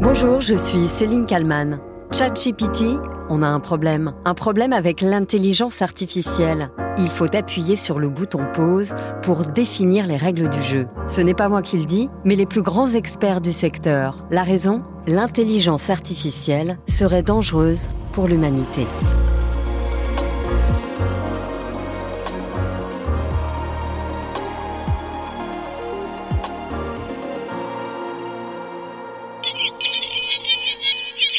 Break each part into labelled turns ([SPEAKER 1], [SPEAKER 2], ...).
[SPEAKER 1] Bonjour, je suis Céline Kalman. ChatGPT, on a un problème. Un problème avec l'intelligence artificielle. Il faut appuyer sur le bouton pause pour définir les règles du jeu. Ce n'est pas moi qui le dis, mais les plus grands experts du secteur. La raison L'intelligence artificielle serait dangereuse pour l'humanité.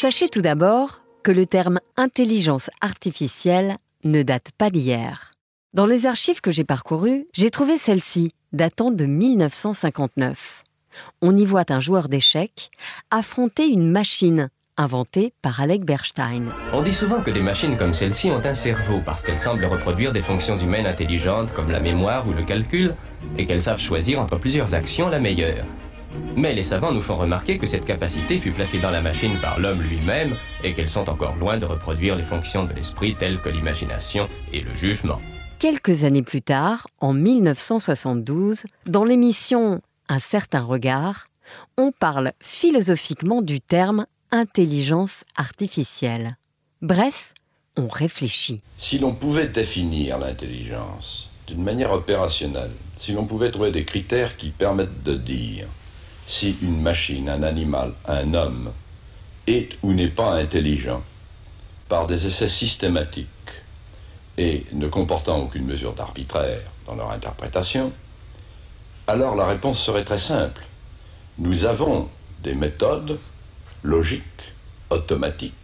[SPEAKER 1] Sachez tout d'abord que le terme intelligence artificielle ne date pas d'hier. Dans les archives que j'ai parcourues, j'ai trouvé celle-ci, datant de 1959. On y voit un joueur d'échecs affronter une machine inventée par Alec Bernstein.
[SPEAKER 2] On dit souvent que des machines comme celle-ci ont un cerveau parce qu'elles semblent reproduire des fonctions humaines intelligentes comme la mémoire ou le calcul et qu'elles savent choisir entre plusieurs actions la meilleure. Mais les savants nous font remarquer que cette capacité fut placée dans la machine par l'homme lui-même et qu'elles sont encore loin de reproduire les fonctions de l'esprit telles que l'imagination et le jugement.
[SPEAKER 1] Quelques années plus tard, en 1972, dans l'émission Un certain regard, on parle philosophiquement du terme intelligence artificielle. Bref, on réfléchit.
[SPEAKER 3] Si l'on pouvait définir l'intelligence d'une manière opérationnelle, si l'on pouvait trouver des critères qui permettent de dire si une machine, un animal, un homme est ou n'est pas intelligent par des essais systématiques et ne comportant aucune mesure d'arbitraire dans leur interprétation, alors la réponse serait très simple. Nous avons des méthodes logiques, automatiques,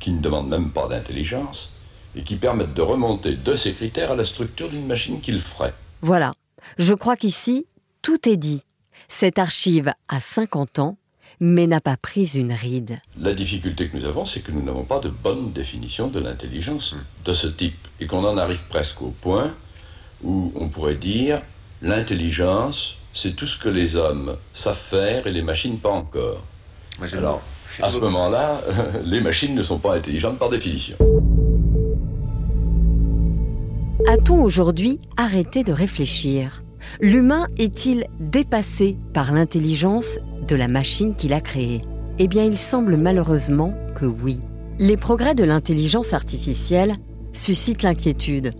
[SPEAKER 3] qui ne demandent même pas d'intelligence et qui permettent de remonter de ces critères à la structure d'une machine qu'il ferait.
[SPEAKER 1] Voilà, je crois qu'ici, tout est dit. Cette archive a 50 ans, mais n'a pas pris une ride.
[SPEAKER 3] La difficulté que nous avons, c'est que nous n'avons pas de bonne définition de l'intelligence de ce type, et qu'on en arrive presque au point où on pourrait dire l'intelligence, c'est tout ce que les hommes savent faire et les machines pas encore. Alors, à ce moment-là, les machines ne sont pas intelligentes par définition.
[SPEAKER 1] A-t-on aujourd'hui arrêté de réfléchir? L'humain est-il dépassé par l'intelligence de la machine qu'il a créée? Eh bien, il semble malheureusement que oui. Les progrès de l'intelligence artificielle suscitent l'inquiétude.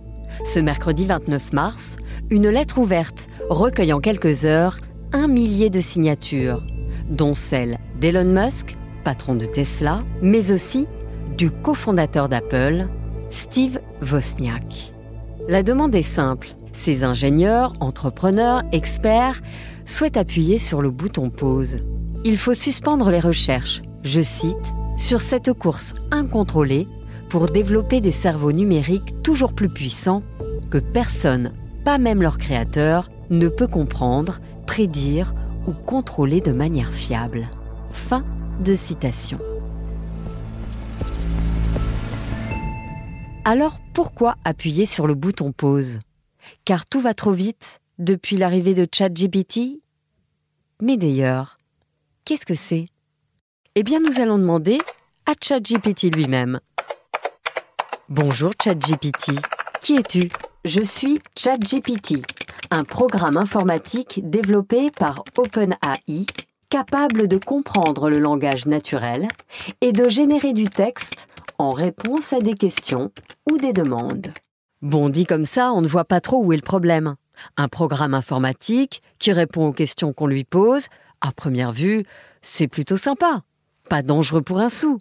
[SPEAKER 1] Ce mercredi 29 mars, une lettre ouverte recueille en quelques heures un millier de signatures, dont celle d'Elon Musk, patron de Tesla, mais aussi du cofondateur d'Apple, Steve Wozniak. La demande est simple ces ingénieurs, entrepreneurs, experts souhaitent appuyer sur le bouton pause. Il faut suspendre les recherches, je cite, sur cette course incontrôlée pour développer des cerveaux numériques toujours plus puissants que personne, pas même leur créateur, ne peut comprendre, prédire ou contrôler de manière fiable. Fin de citation. Alors pourquoi appuyer sur le bouton pause? Car tout va trop vite depuis l'arrivée de ChatGPT Mais d'ailleurs, qu'est-ce que c'est? Eh bien, nous allons demander à ChatGPT lui-même. Bonjour ChatGPT, qui es-tu? Je suis ChatGPT, un programme informatique développé par OpenAI capable de comprendre le langage naturel et de générer du texte en réponse à des questions ou des demandes. Bon, dit comme ça, on ne voit pas trop où est le problème. Un programme informatique qui répond aux questions qu'on lui pose, à première vue, c'est plutôt sympa. Pas dangereux pour un sou.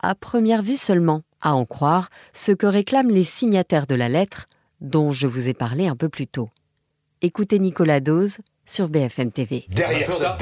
[SPEAKER 1] À première vue seulement, à en croire ce que réclament les signataires de la lettre dont je vous ai parlé un peu plus tôt. Écoutez Nicolas Dose sur BFM TV.
[SPEAKER 4] Derrière ça,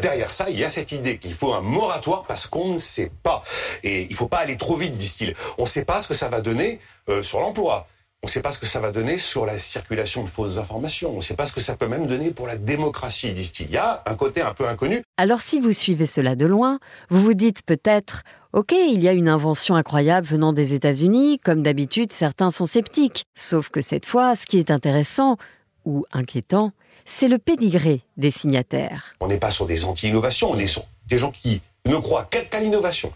[SPEAKER 4] derrière ça, il y a cette idée qu'il faut un moratoire parce qu'on ne sait pas. Et il ne faut pas aller trop vite, disent-ils. On ne sait pas ce que ça va donner euh, sur l'emploi. On ne sait pas ce que ça va donner sur la circulation de fausses informations. On ne sait pas ce que ça peut même donner pour la démocratie, disent-ils. Il y a un côté un peu inconnu.
[SPEAKER 1] Alors si vous suivez cela de loin, vous vous dites peut-être Ok, il y a une invention incroyable venant des États-Unis, comme d'habitude certains sont sceptiques. Sauf que cette fois, ce qui est intéressant, ou inquiétant, c'est le pédigré des signataires.
[SPEAKER 4] On n'est pas sur des anti-innovations, on est sur des gens qui ne croient qu'à l'innovation.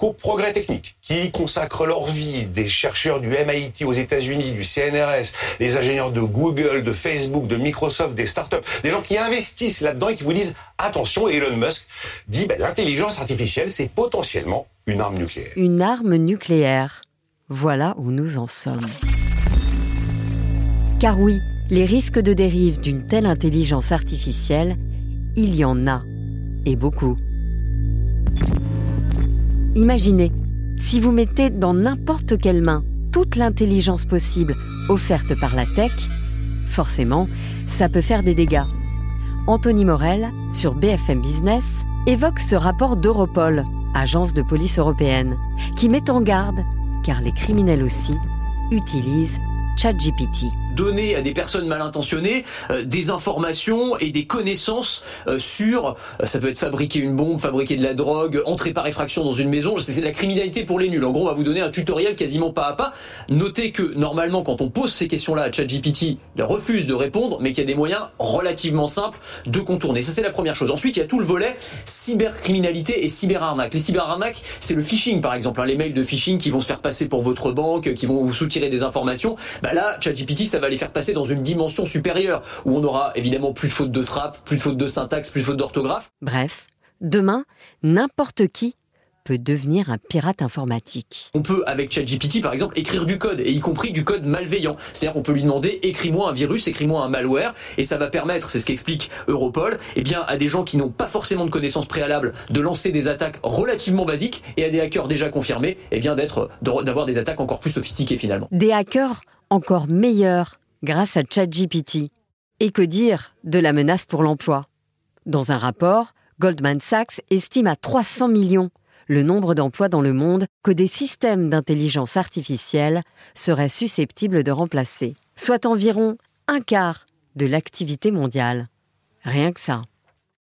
[SPEAKER 4] Qu'au progrès technique, qui consacrent leur vie, des chercheurs du MIT aux États-Unis, du CNRS, des ingénieurs de Google, de Facebook, de Microsoft, des startups, des gens qui investissent là-dedans et qui vous disent attention, Elon Musk dit ben, l'intelligence artificielle, c'est potentiellement une arme nucléaire.
[SPEAKER 1] Une arme nucléaire. Voilà où nous en sommes. Car oui, les risques de dérive d'une telle intelligence artificielle, il y en a, et beaucoup. Imaginez, si vous mettez dans n'importe quelle main toute l'intelligence possible offerte par la tech, forcément, ça peut faire des dégâts. Anthony Morel, sur BFM Business, évoque ce rapport d'Europol, agence de police européenne, qui met en garde, car les criminels aussi, utilisent ChatGPT
[SPEAKER 5] donner à des personnes mal intentionnées euh, des informations et des connaissances euh, sur, euh, ça peut être fabriquer une bombe, fabriquer de la drogue, entrer par effraction dans une maison, c'est de la criminalité pour les nuls. En gros, on va vous donner un tutoriel quasiment pas à pas. Notez que normalement, quand on pose ces questions-là à ChatGPT, il refuse de répondre, mais qu'il y a des moyens relativement simples de contourner. Ça, c'est la première chose. Ensuite, il y a tout le volet cybercriminalité et cyberarnaque. Les cyberarnaques, c'est le phishing, par exemple, hein, les mails de phishing qui vont se faire passer pour votre banque, qui vont vous soutirer des informations. Bah là, ChatGPT, ça va les faire passer dans une dimension supérieure, où on aura évidemment plus de fautes de frappe, plus de fautes de syntaxe, plus de fautes d'orthographe.
[SPEAKER 1] Bref, demain, n'importe qui peut devenir un pirate informatique.
[SPEAKER 5] On peut, avec ChatGPT par exemple, écrire du code, et y compris du code malveillant. C'est-à-dire qu'on peut lui demander écris-moi un virus, écris-moi un malware, et ça va permettre, c'est ce qu'explique Europol, eh bien, à des gens qui n'ont pas forcément de connaissances préalables de lancer des attaques relativement basiques, et à des hackers déjà confirmés, eh bien, d'être, d'avoir des attaques encore plus sophistiquées finalement.
[SPEAKER 1] Des hackers encore meilleurs grâce à ChatGPT. Et que dire de la menace pour l'emploi? Dans un rapport, Goldman Sachs estime à 300 millions le nombre d'emplois dans le monde que des systèmes d'intelligence artificielle seraient susceptibles de remplacer, soit environ un quart de l'activité mondiale. Rien que ça.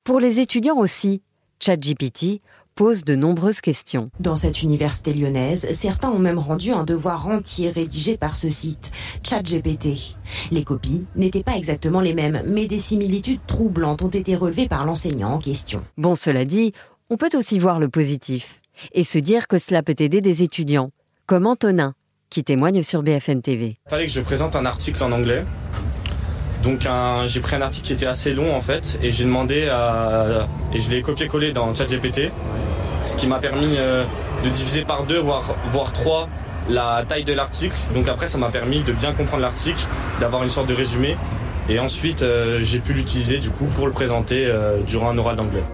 [SPEAKER 1] Pour les étudiants aussi, ChatGPT pose de nombreuses questions.
[SPEAKER 6] Dans cette université lyonnaise, certains ont même rendu un devoir entier rédigé par ce site, ChatGPT. Les copies n'étaient pas exactement les mêmes, mais des similitudes troublantes ont été relevées par l'enseignant en question.
[SPEAKER 1] Bon, cela dit, on peut aussi voir le positif et se dire que cela peut aider des étudiants, comme Antonin, qui témoigne sur BFM TV.
[SPEAKER 7] Il fallait que je présente un article en anglais donc j'ai pris un article qui était assez long en fait et j'ai demandé à, et je l'ai copié-collé dans ChatGPT, ce qui m'a permis euh, de diviser par deux voire voire trois la taille de l'article. Donc après ça m'a permis de bien comprendre l'article, d'avoir une sorte de résumé et ensuite euh, j'ai pu l'utiliser du coup pour le présenter euh, durant un oral d'anglais.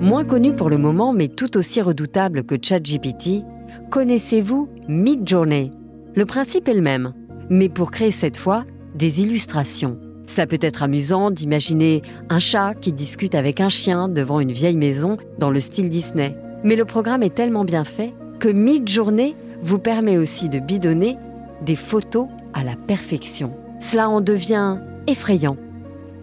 [SPEAKER 1] Moins connu pour le moment mais tout aussi redoutable que ChatGPT, connaissez-vous Midjourney? Le principe est le même mais pour créer cette fois des illustrations. Ça peut être amusant d'imaginer un chat qui discute avec un chien devant une vieille maison dans le style Disney. Mais le programme est tellement bien fait que mid-journée vous permet aussi de bidonner des photos à la perfection. Cela en devient effrayant.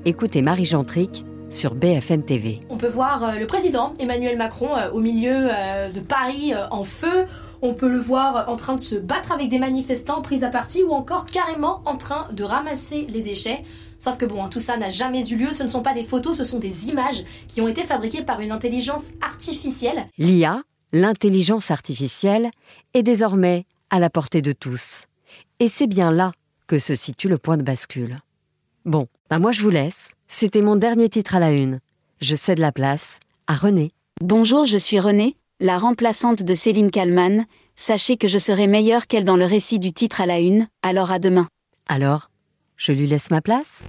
[SPEAKER 1] Écoutez Marie Gentric sur BFM TV.
[SPEAKER 8] On peut voir euh, le président Emmanuel Macron euh, au milieu euh, de Paris en feu. On peut le voir en train de se battre avec des manifestants pris à partie ou encore carrément en train de ramasser les déchets. Sauf que bon, hein, tout ça n'a jamais eu lieu, ce ne sont pas des photos, ce sont des images qui ont été fabriquées par une intelligence artificielle.
[SPEAKER 1] L'IA, l'intelligence artificielle, est désormais à la portée de tous. Et c'est bien là que se situe le point de bascule. Bon, bah moi je vous laisse. C'était mon dernier titre à la une. Je cède la place à René.
[SPEAKER 9] Bonjour, je suis René, la remplaçante de Céline Kalman. Sachez que je serai meilleure qu'elle dans le récit du titre à la une, alors à demain.
[SPEAKER 1] Alors, je lui laisse ma place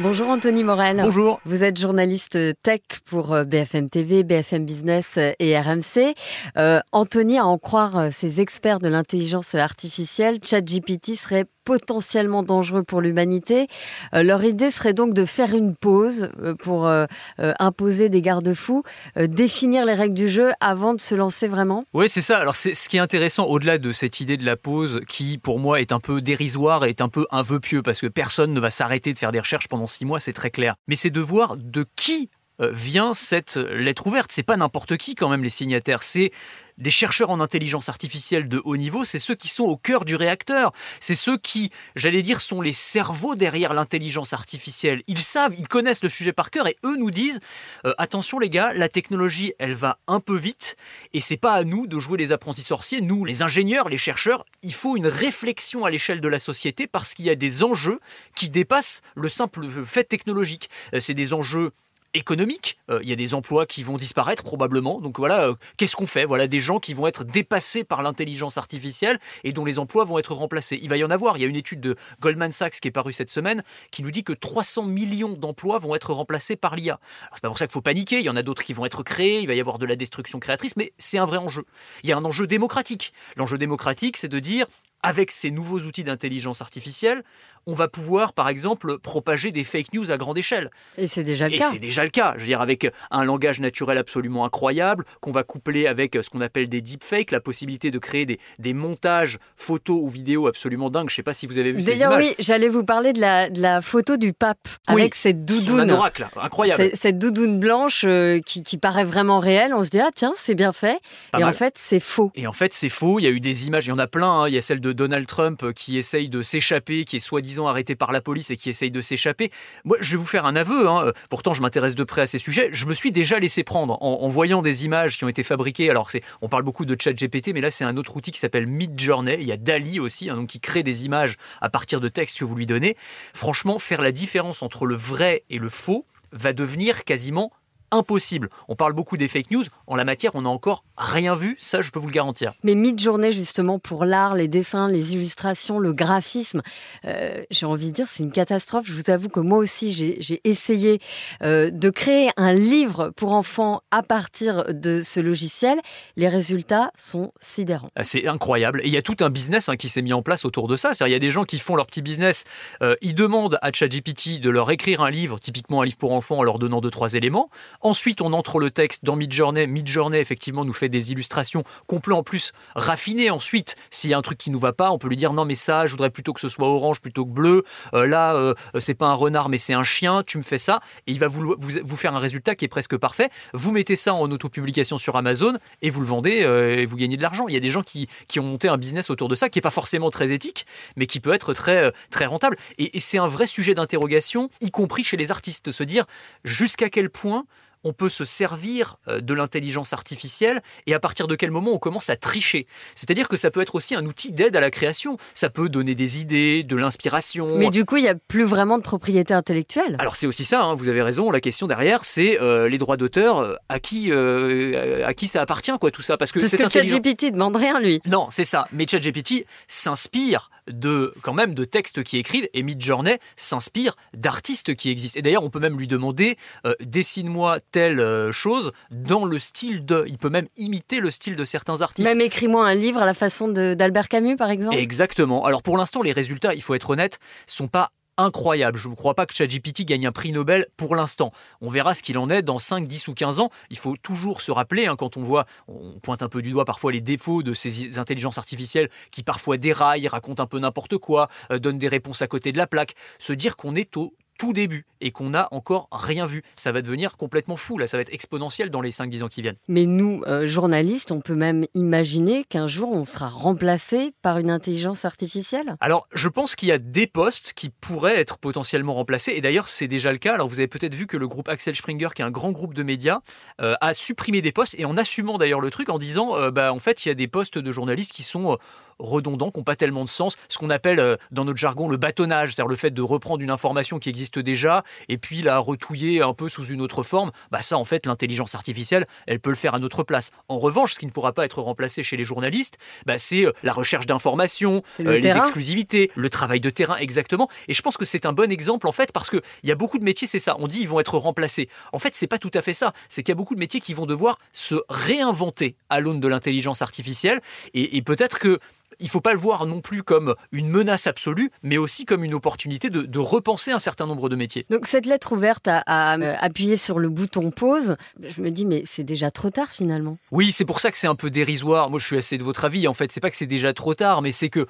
[SPEAKER 1] Bonjour Anthony Morel.
[SPEAKER 10] Bonjour.
[SPEAKER 1] Vous êtes journaliste tech pour euh, BFM TV, BFM Business euh, et RMC. Euh, Anthony, à en croire ces experts de l'intelligence artificielle, ChatGPT serait potentiellement dangereux pour l'humanité. Euh, leur idée serait donc de faire une pause pour euh, imposer des garde-fous, définir les règles du jeu avant de se lancer vraiment.
[SPEAKER 10] Oui, c'est ça. Alors, c'est ce qui est intéressant au-delà de cette idée de la pause, qui pour moi est un peu dérisoire et est un peu un vœu pieux, parce que personne ne va s'arrêter de faire des recherches pendant six mois, c'est très clair. Mais c'est de voir de qui
[SPEAKER 5] vient cette lettre ouverte C'est pas n'importe qui quand même les signataires, c'est des chercheurs en intelligence artificielle de haut niveau, c'est ceux qui sont au cœur du réacteur. C'est ceux qui, j'allais dire, sont les cerveaux derrière l'intelligence artificielle. Ils savent, ils connaissent le sujet par cœur et eux nous disent euh, attention les gars, la technologie, elle va un peu vite et c'est pas à nous de jouer les apprentis sorciers. Nous, les ingénieurs, les chercheurs, il faut une réflexion à l'échelle de la société parce qu'il y a des enjeux qui dépassent le simple fait technologique. Euh, c'est des enjeux économique. Euh, il y a des emplois qui vont disparaître probablement. Donc voilà, euh, qu'est-ce qu'on fait? Voilà des gens qui vont être dépassés par l'intelligence artificielle et dont les emplois vont être remplacés. Il va y en avoir. Il y a une étude de Goldman Sachs qui est parue cette semaine qui nous dit que 300 millions d'emplois vont être remplacés par l'IA. C'est pas pour ça qu'il faut paniquer. Il y en a d'autres qui vont être créés. Il va y avoir de la destruction créatrice, mais c'est un vrai enjeu. Il y a un enjeu démocratique. L'enjeu démocratique, c'est de dire avec ces nouveaux outils d'intelligence artificielle, on va pouvoir, par exemple, propager des fake news à grande échelle.
[SPEAKER 1] Et c'est déjà le
[SPEAKER 5] Et
[SPEAKER 1] cas.
[SPEAKER 5] c'est déjà le cas. Je veux dire, avec un langage naturel absolument incroyable, qu'on va coupler avec ce qu'on appelle des deepfakes, la possibilité de créer des, des montages photos ou vidéos absolument dingues. Je ne sais pas si vous avez vu ces images.
[SPEAKER 1] D'ailleurs, oui, j'allais vous parler de la, de la photo du pape
[SPEAKER 5] Oui,
[SPEAKER 1] avec cette doudoune.
[SPEAKER 5] anorak, là, incroyable.
[SPEAKER 1] Cette doudoune blanche euh, qui, qui paraît vraiment réelle. On se dit, ah tiens, c'est bien fait. Et en fait, c'est faux.
[SPEAKER 5] Et en fait, c'est faux. Il y a eu des images, il y en a plein. hein. Il y a celle de Donald Trump euh, qui essaye de s'échapper, qui est soi-disant arrêté par la police et qui essaye de s'échapper. Moi, je vais vous faire un aveu. hein. Euh, Pourtant, je m'intéresse de près à ces sujets. Je me suis déjà laissé prendre en, voyant des images qui ont été fabriquées. Alors, on parle beaucoup de ChatGPT, mais là, c'est un autre outil qui s'appelle Midjourney. Il y a Dali aussi, hein, donc qui crée des images à partir de textes que vous lui donnez. Franchement, faire la différence entre le vrai et le faux va devenir quasiment impossible. On parle beaucoup des fake news. En la matière, on n'a encore rien vu. Ça, je peux vous le garantir.
[SPEAKER 1] Mais mid-journée, justement, pour l'art, les dessins, les illustrations, le graphisme, euh, j'ai envie de dire, c'est une catastrophe. Je vous avoue que moi aussi, j'ai essayé euh, de créer un livre pour enfants à partir de ce logiciel. Les résultats sont sidérants.
[SPEAKER 5] Ah, C'est incroyable. Et il y a tout un business hein, qui s'est mis en place autour de ça. C'est-à-dire, il y a des gens qui font leur petit business. Euh, ils demandent à ChatGPT de leur écrire un livre, typiquement un livre pour enfants, en leur donnant deux, trois éléments. Ensuite, on entre le texte dans Midjourney. Midjourney, effectivement, nous fait des illustrations qu'on peut en plus raffiner ensuite. S'il y a un truc qui nous va pas, on peut lui dire non, mais ça, je voudrais plutôt que ce soit orange plutôt que bleu. Euh, là, euh, c'est pas un renard, mais c'est un chien. Tu me fais ça. Et il va vous, vous, faire un résultat qui est presque parfait. Vous mettez ça en autopublication sur Amazon et vous le vendez euh, et vous gagnez de l'argent. Il y a des gens qui, qui ont monté un business autour de ça qui n'est pas forcément très éthique, mais qui peut être très, euh, très rentable. Et, et c'est un vrai sujet d'interrogation, y compris chez les artistes, de se dire jusqu'à quel point on peut se servir euh, de l'intelligence artificielle et à partir de quel moment on commence à tricher. C'est-à-dire que ça peut être aussi un outil d'aide à la création. Ça peut donner des idées, de l'inspiration.
[SPEAKER 1] Mais du coup, il n'y a plus vraiment de propriété intellectuelle.
[SPEAKER 5] Alors c'est aussi ça, hein, vous avez raison, la question derrière, c'est euh, les droits d'auteur, euh, à, qui, euh, à qui ça appartient, quoi, tout ça Parce que
[SPEAKER 1] Parce
[SPEAKER 5] c'est
[SPEAKER 1] que
[SPEAKER 5] intelligent.
[SPEAKER 1] ChatGPT demande rien, lui.
[SPEAKER 5] Non, c'est ça. Mais ChatGPT s'inspire de quand même de textes qui écrivent et Midjourney s'inspire d'artistes qui existent. Et d'ailleurs, on peut même lui demander euh, dessine-moi telle euh, chose dans le style de. Il peut même imiter le style de certains artistes.
[SPEAKER 1] Même écris-moi un livre à la façon d'Albert Camus, par exemple.
[SPEAKER 5] Exactement. Alors pour l'instant, les résultats, il faut être honnête, sont pas incroyables. Je ne crois pas que ChatGPT gagne un prix Nobel pour l'instant. On verra ce qu'il en est dans 5, 10 ou 15 ans. Il faut toujours se rappeler, hein, quand on voit, on pointe un peu du doigt parfois les défauts de ces intelligences artificielles qui parfois déraillent, racontent un peu n'importe quoi, euh, donnent des réponses à côté de la plaque, se dire qu'on est au tout début et qu'on n'a encore rien vu. Ça va devenir complètement fou, là, ça va être exponentiel dans les 5-10 ans qui viennent.
[SPEAKER 1] Mais nous, euh, journalistes, on peut même imaginer qu'un jour, on sera remplacé par une intelligence artificielle.
[SPEAKER 5] Alors, je pense qu'il y a des postes qui pourraient être potentiellement remplacés, et d'ailleurs, c'est déjà le cas. Alors, vous avez peut-être vu que le groupe Axel Springer, qui est un grand groupe de médias, euh, a supprimé des postes, et en assumant d'ailleurs le truc, en disant, euh, bah, en fait, il y a des postes de journalistes qui sont redondants, qui n'ont pas tellement de sens, ce qu'on appelle euh, dans notre jargon le bâtonnage, c'est-à-dire le fait de reprendre une information qui existe déjà, et puis la retouiller un peu sous une autre forme. Bah ça, en fait, l'intelligence artificielle, elle peut le faire à notre place. En revanche, ce qui ne pourra pas être remplacé chez les journalistes, bah, c'est euh, la recherche d'informations,
[SPEAKER 1] le
[SPEAKER 5] euh, les exclusivités, le travail de terrain, exactement. Et je pense que c'est un bon exemple, en fait, parce qu'il y a beaucoup de métiers, c'est ça. On dit ils vont être remplacés. En fait, c'est pas tout à fait ça. C'est qu'il y a beaucoup de métiers qui vont devoir se réinventer à l'aune de l'intelligence artificielle. Et, et peut-être que il faut pas le voir non plus comme une menace absolue, mais aussi comme une opportunité de, de repenser un certain nombre de métiers.
[SPEAKER 1] Donc cette lettre ouverte à, à, euh, appuyer sur le bouton pause, je me dis mais c'est déjà trop tard finalement.
[SPEAKER 5] Oui, c'est pour ça que c'est un peu dérisoire. Moi, je suis assez de votre avis. En fait, c'est pas que c'est déjà trop tard, mais c'est que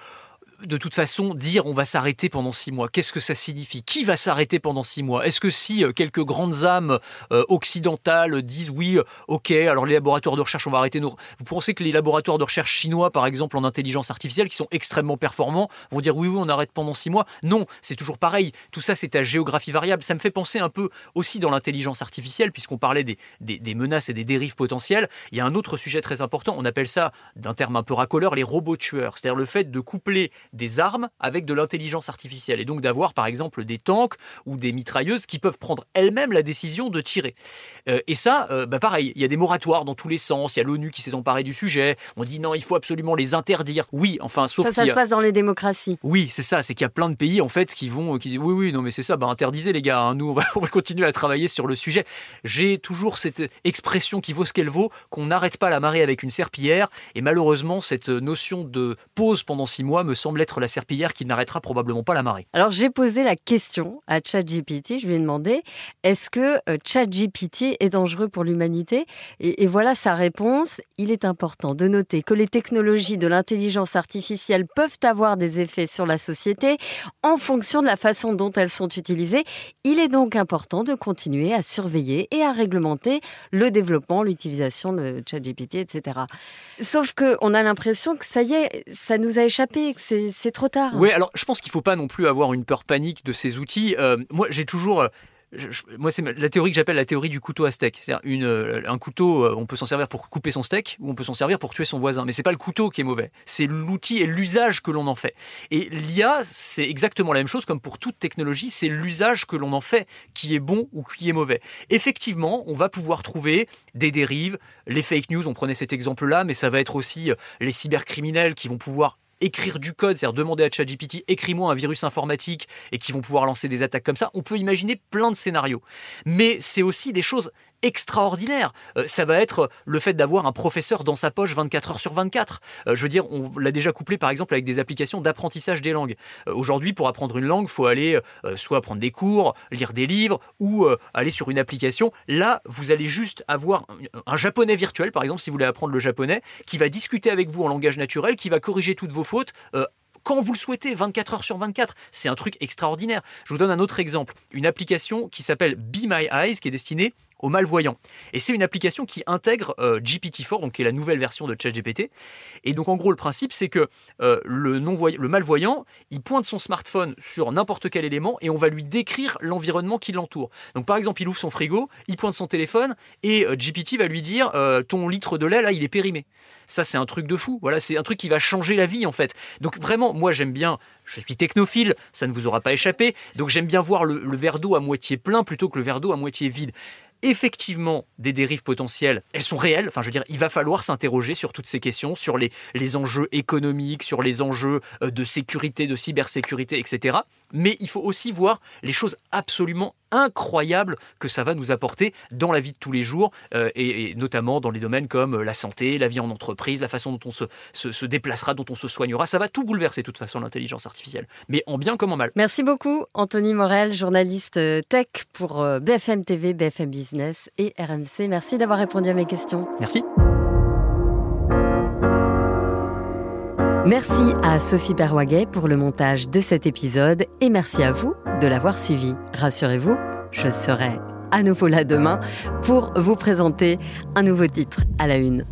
[SPEAKER 5] de toute façon, dire on va s'arrêter pendant six mois, qu'est-ce que ça signifie? Qui va s'arrêter pendant six mois? Est-ce que si euh, quelques grandes âmes euh, occidentales disent oui, ok, alors les laboratoires de recherche, on va arrêter nos... Vous pensez que les laboratoires de recherche chinois, par exemple, en intelligence artificielle, qui sont extrêmement performants, vont dire oui, oui, on arrête pendant six mois? Non, c'est toujours pareil. Tout ça, c'est à géographie variable. Ça me fait penser un peu aussi dans l'intelligence artificielle, puisqu'on parlait des, des, menaces et des dérives potentielles. Il y a un autre sujet très important, on appelle ça, d'un terme un peu racoleur, les robots tueurs. C'est-à-dire le fait de coupler des armes avec de l'intelligence artificielle. Et donc d'avoir par exemple des tanks ou des mitrailleuses qui peuvent prendre elles-mêmes la décision de tirer. Euh, et ça, euh, bah pareil, il y a des moratoires dans tous les sens. Il y a l'ONU qui s'est emparée du sujet. On dit non, il faut absolument les interdire. Oui, enfin, sauf
[SPEAKER 1] ça, ça se passe dans les démocraties.
[SPEAKER 5] Oui, c'est ça. C'est qu'il y a plein de pays en fait qui vont, qui disent oui, oui, non, mais c'est ça. Bah interdisez les gars. Hein. Nous, on va, on va continuer à travailler sur le sujet. J'ai toujours cette expression qui vaut ce qu'elle vaut, qu'on n'arrête pas la marée avec une serpillière. Et malheureusement, cette notion de pause pendant six mois me semble être la serpillière qui n'arrêtera probablement pas la marée.
[SPEAKER 1] Alors j'ai posé la question à ChatGPT, je lui ai demandé est-ce que euh, ChatGPT est dangereux pour l'humanité? Et, voilà sa réponse. Il est important de noter que les technologies de l'intelligence artificielle peuvent avoir des effets sur la société en fonction de la façon dont elles sont utilisées. Il est donc important de continuer à surveiller et à réglementer le développement, l'utilisation de ChatGPT, etc. Sauf qu'on a l'impression que ça y est, ça nous a échappé, que c'est trop tard.
[SPEAKER 5] Oui, alors je pense qu'il ne faut pas non plus avoir une peur panique de ces outils. Euh, moi, j'ai toujours euh, moi, c'est la théorie que j'appelle la théorie du couteau à steak. C'est-à-dire euh, un couteau, on peut s'en servir pour couper son steak ou on peut s'en servir pour tuer son voisin. Mais c'est pas le couteau qui est mauvais, c'est l'outil et l'usage que l'on en fait. Et l'IA, c'est exactement la même chose comme pour toute technologie, c'est l'usage que l'on en fait qui est bon ou qui est mauvais. Effectivement, on va pouvoir trouver des dérives, les fake news, on prenait cet exemple-là, mais ça va être aussi les cybercriminels qui vont pouvoir écrire du code, c'est-à-dire demander à ChatGPT, écris-moi un virus informatique et qui vont pouvoir lancer des attaques comme ça, on peut imaginer plein de scénarios. Mais c'est aussi des choses extraordinaire. Euh, ça va être le fait d'avoir un professeur dans sa poche 24 heures sur 24. Euh, je veux dire, on l'a déjà couplé par exemple avec des applications d'apprentissage des langues. Euh, aujourd'hui, pour apprendre une langue, il faut aller soit prendre des cours, lire des livres ou aller sur une application. Là, vous allez juste avoir un japonais virtuel, par exemple, si vous voulez apprendre le japonais, qui va discuter avec vous en langage naturel, qui va corriger toutes vos fautes quand vous le souhaitez, 24 heures sur 24. C'est un truc extraordinaire. Je vous donne un autre exemple. Une application qui s'appelle Be My Eyes, qui est destinée aux malvoyants. Et c'est une application qui intègre euh, GPT-4, donc qui est la nouvelle version de ChatGPT. Et donc en gros, le principe, c'est que euh, le, malvoyant, il pointe son smartphone sur n'importe quel élément et on va lui décrire l'environnement qui l'entoure. Donc par exemple, il ouvre son frigo, il pointe son téléphone et euh, GPT va lui dire ton litre de lait là, il est périmé. Ça, c'est un truc de fou. Voilà, c'est un truc qui va changer la vie en fait. Donc vraiment, moi j'aime bien. Je suis technophile, ça ne vous aura pas échappé. Donc j'aime bien voir le verre d'eau à moitié plein plutôt que le verre d'eau à moitié vide effectivement des dérives potentielles, elles sont réelles. Enfin, je veux dire, il va falloir s'interroger sur toutes ces questions, sur les, les enjeux économiques, sur les enjeux euh, de sécurité, de cybersécurité, etc. Mais il faut aussi voir les choses absolument incroyables que ça va nous apporter dans la vie de tous les jours, euh, et, notamment dans les domaines comme euh, la santé, la vie en entreprise, la façon dont on se, se, déplacera, dont on se soignera. Ça va tout bouleverser de toute façon l'intelligence artificielle, mais en bien comme en mal.
[SPEAKER 1] Merci beaucoup, Anthony Morel, journaliste tech pour BFM TV, BFM Business et RMC. Merci d'avoir répondu à mes questions.
[SPEAKER 5] Merci.
[SPEAKER 1] Merci à Sophie Perwaguet pour le montage de cet épisode et merci à vous de l'avoir suivi. Rassurez-vous, je serai à nouveau là demain pour vous présenter un nouveau titre à la une.